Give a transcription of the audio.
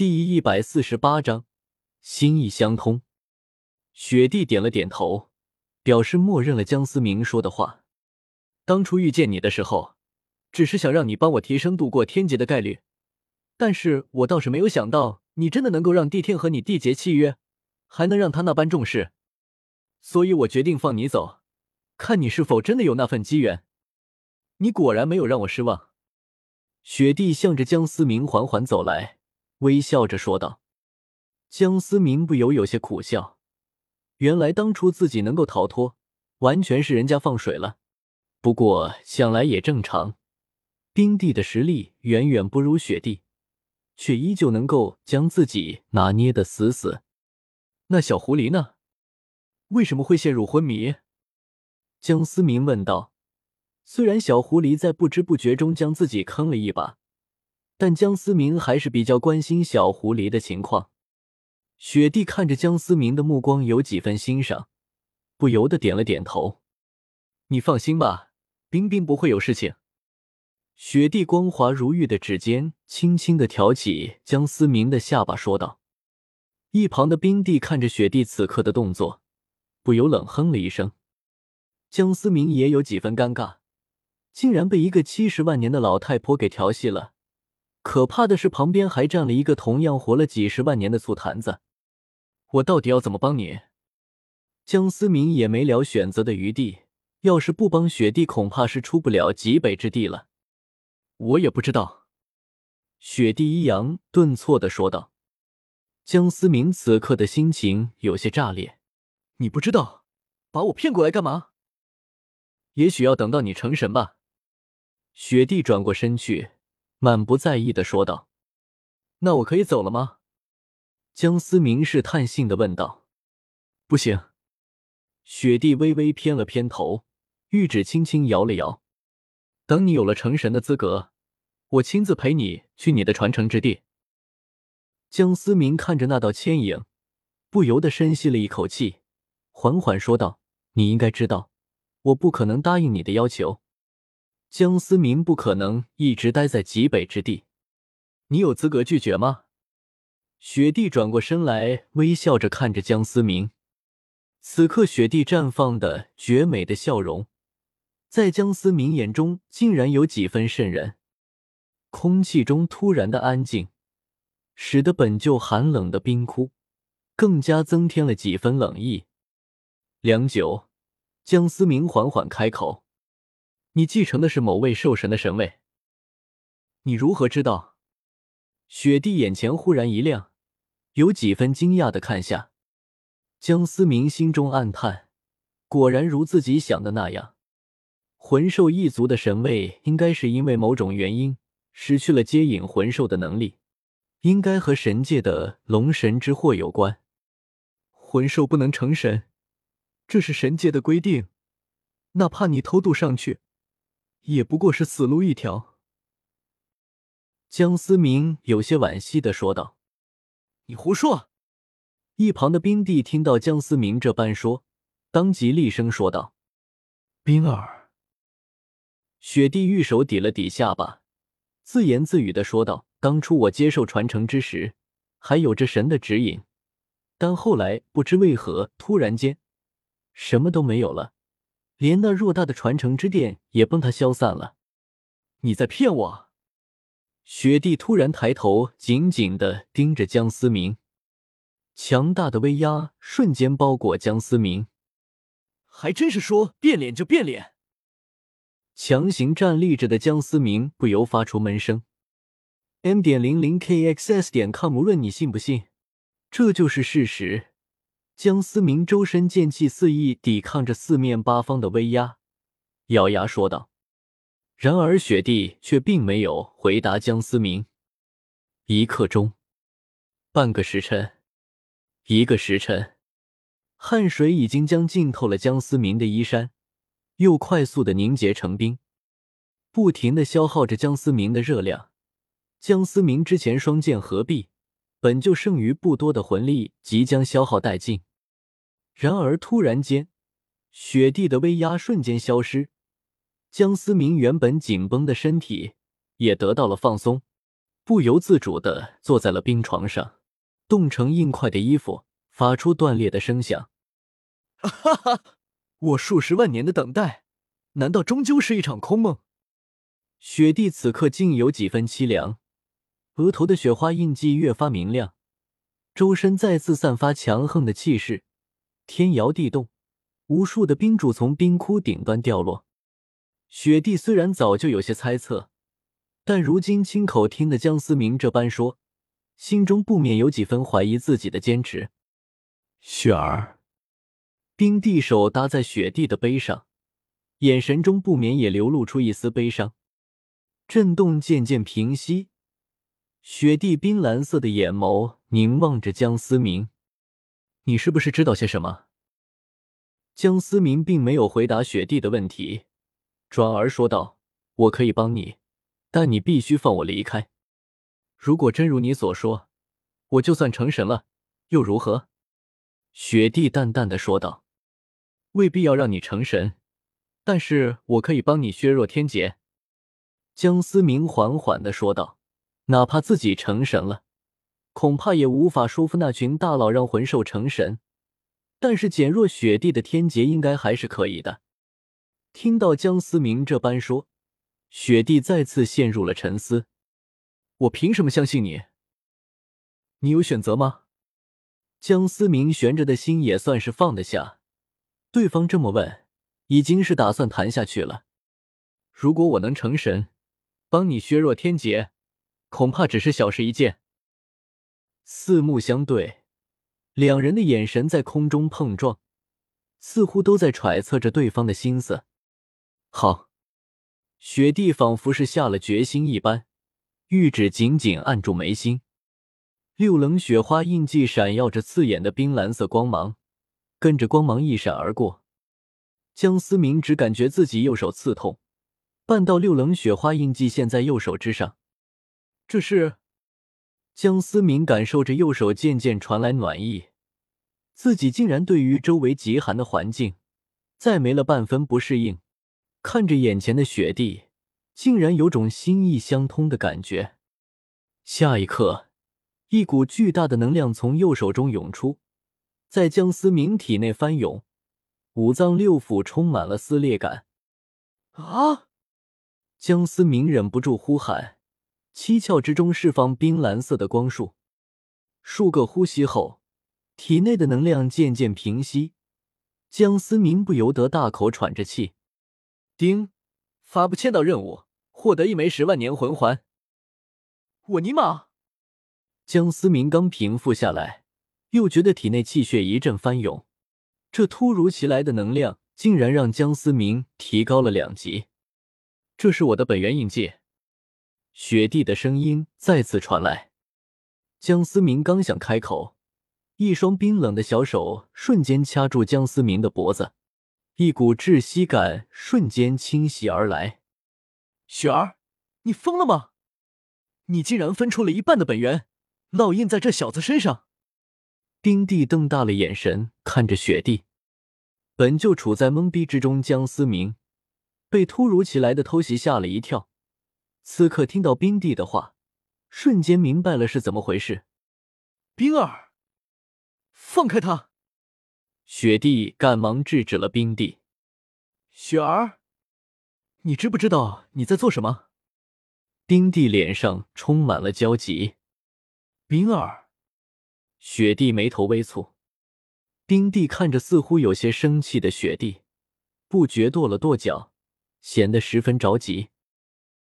第一百四十八章，心意相通。雪帝点了点头，表示默认了江思明说的话。当初遇见你的时候，只是想让你帮我提升度过天劫的概率，但是我倒是没有想到，你真的能够让帝天和你缔结契约，还能让他那般重视，所以我决定放你走，看你是否真的有那份机缘。你果然没有让我失望。雪帝向着江思明缓缓走来。微笑着说道：“江思明不由有些苦笑。原来当初自己能够逃脱，完全是人家放水了。不过想来也正常，冰帝的实力远远不如雪帝，却依旧能够将自己拿捏的死死。那小狐狸呢？为什么会陷入昏迷？”江思明问道。虽然小狐狸在不知不觉中将自己坑了一把。但江思明还是比较关心小狐狸的情况。雪帝看着江思明的目光有几分欣赏，不由得点了点头：“你放心吧，冰冰不会有事情。”雪帝光滑如玉的指尖轻轻的挑起江思明的下巴，说道。一旁的冰帝看着雪帝此刻的动作，不由冷哼了一声。江思明也有几分尴尬，竟然被一个七十万年的老太婆给调戏了。可怕的是，旁边还站了一个同样活了几十万年的醋坛子。我到底要怎么帮你？江思明也没了选择的余地。要是不帮雪帝，恐怕是出不了极北之地了。我也不知道。雪帝抑扬顿挫的说道。江思明此刻的心情有些炸裂。你不知道，把我骗过来干嘛？也许要等到你成神吧。雪帝转过身去。满不在意的说道：“那我可以走了吗？”江思明试探性的问道。“不行。”雪帝微微偏了偏头，玉指轻轻摇了摇。“等你有了成神的资格，我亲自陪你去你的传承之地。”江思明看着那道牵影，不由得深吸了一口气，缓缓说道：“你应该知道，我不可能答应你的要求。”江思明不可能一直待在极北之地，你有资格拒绝吗？雪帝转过身来，微笑着看着江思明。此刻，雪帝绽放的绝美的笑容，在江思明眼中竟然有几分渗人。空气中突然的安静，使得本就寒冷的冰窟更加增添了几分冷意。良久，江思明缓缓开口。你继承的是某位兽神的神位，你如何知道？雪帝眼前忽然一亮，有几分惊讶的看下江思明，心中暗叹：果然如自己想的那样，魂兽一族的神位应该是因为某种原因失去了接引魂兽的能力，应该和神界的龙神之祸有关。魂兽不能成神，这是神界的规定，哪怕你偷渡上去。也不过是死路一条。”江思明有些惋惜的说道。“你胡说！”一旁的冰帝听到江思明这般说，当即厉声说道：“冰儿。”雪帝玉手抵了抵下巴，自言自语的说道：“当初我接受传承之时，还有着神的指引，但后来不知为何，突然间，什么都没有了。”连那偌大的传承之殿也崩塌消散了，你在骗我！雪帝突然抬头，紧紧的盯着江思明，强大的威压瞬间包裹江思明。还真是说变脸就变脸！强行站立着的江思明不由发出闷声。M 点零零 KXS 点 com，无论你信不信，这就是事实。江思明周身剑气四溢，抵抗着四面八方的威压，咬牙说道。然而雪帝却并没有回答江思明。一刻钟，半个时辰，一个时辰，汗水已经将浸透了江思明的衣衫，又快速的凝结成冰，不停的消耗着江思明的热量。江思明之前双剑合璧，本就剩余不多的魂力即将消耗殆尽。然而，突然间，雪地的威压瞬间消失，江思明原本紧绷的身体也得到了放松，不由自主的坐在了冰床上，冻成硬块的衣服发出断裂的声响。哈哈，我数十万年的等待，难道终究是一场空梦？雪地此刻竟有几分凄凉，额头的雪花印记越发明亮，周身再次散发强横的气势，天摇地动，无数的冰柱从冰窟顶端掉落。雪地虽然早就有些猜测，但如今亲口听的江思明这般说，心中不免有几分怀疑自己的坚持。雪儿，冰帝手搭在雪地的背上，眼神中不免也流露出一丝悲伤。震动渐渐平息，雪地冰蓝色的眼眸凝望着江思明：“你是不是知道些什么？”江思明并没有回答雪帝的问题，转而说道：“我可以帮你，但你必须放我离开。如果真如你所说，我就算成神了，又如何？”雪帝淡淡的说道：“未必要让你成神，但是我可以帮你削弱天劫。”江思明缓缓的说道：“哪怕自己成神了，恐怕也无法说服那群大佬让魂兽成神。但是减弱雪帝的天劫，应该还是可以的。”听到江思明这般说，雪帝再次陷入了沉思。“我凭什么相信你？你有选择吗？”江思明悬着的心也算是放得下。对方这么问，已经是打算谈下去了。如果我能成神，帮你削弱天劫，恐怕只是小事一件。四目相对，两人的眼神在空中碰撞，似乎都在揣测着对方的心思。好，雪帝仿佛是下了决心一般，玉指紧紧按住眉心，六棱雪花印记闪耀着刺眼的冰蓝色光芒，跟着光芒一闪而过，江思明只感觉自己右手刺痛。半道六棱雪花印记现在右手之上，这是江思明感受着右手渐渐传来暖意，自己竟然对于周围极寒的环境再没了半分不适应。看着眼前的雪地，竟然有种心意相通的感觉。下一刻，一股巨大的能量从右手中涌出，在江思明体内翻涌，五脏六腑充满了撕裂感。啊！江思明忍不住呼喊，七窍之中释放冰蓝色的光束。数个呼吸后，体内的能量渐渐平息，江思明不由得大口喘着气。丁，发布签到任务，获得一枚十万年魂环。我尼玛！江思明刚平复下来，又觉得体内气血一阵翻涌，这突如其来的能量竟然让江思明提高了两级。这是我的本源印记，雪地的声音再次传来。江思明刚想开口，一双冰冷的小手瞬间掐住江思明的脖子，一股窒息感瞬间侵袭而来。雪儿，你疯了吗？你竟然分出了一半的本源，烙印在这小子身上！冰帝瞪大了眼神看着雪地，本就处在懵逼之中，江思明。被突如其来的偷袭吓了一跳，此刻听到冰帝的话，瞬间明白了是怎么回事。冰儿，放开他！雪帝赶忙制止了冰帝。雪儿，你知不知道你在做什么？冰帝脸上充满了焦急。冰儿，雪帝眉头微蹙。冰帝看着似乎有些生气的雪帝，不觉跺了跺脚。显得十分着急。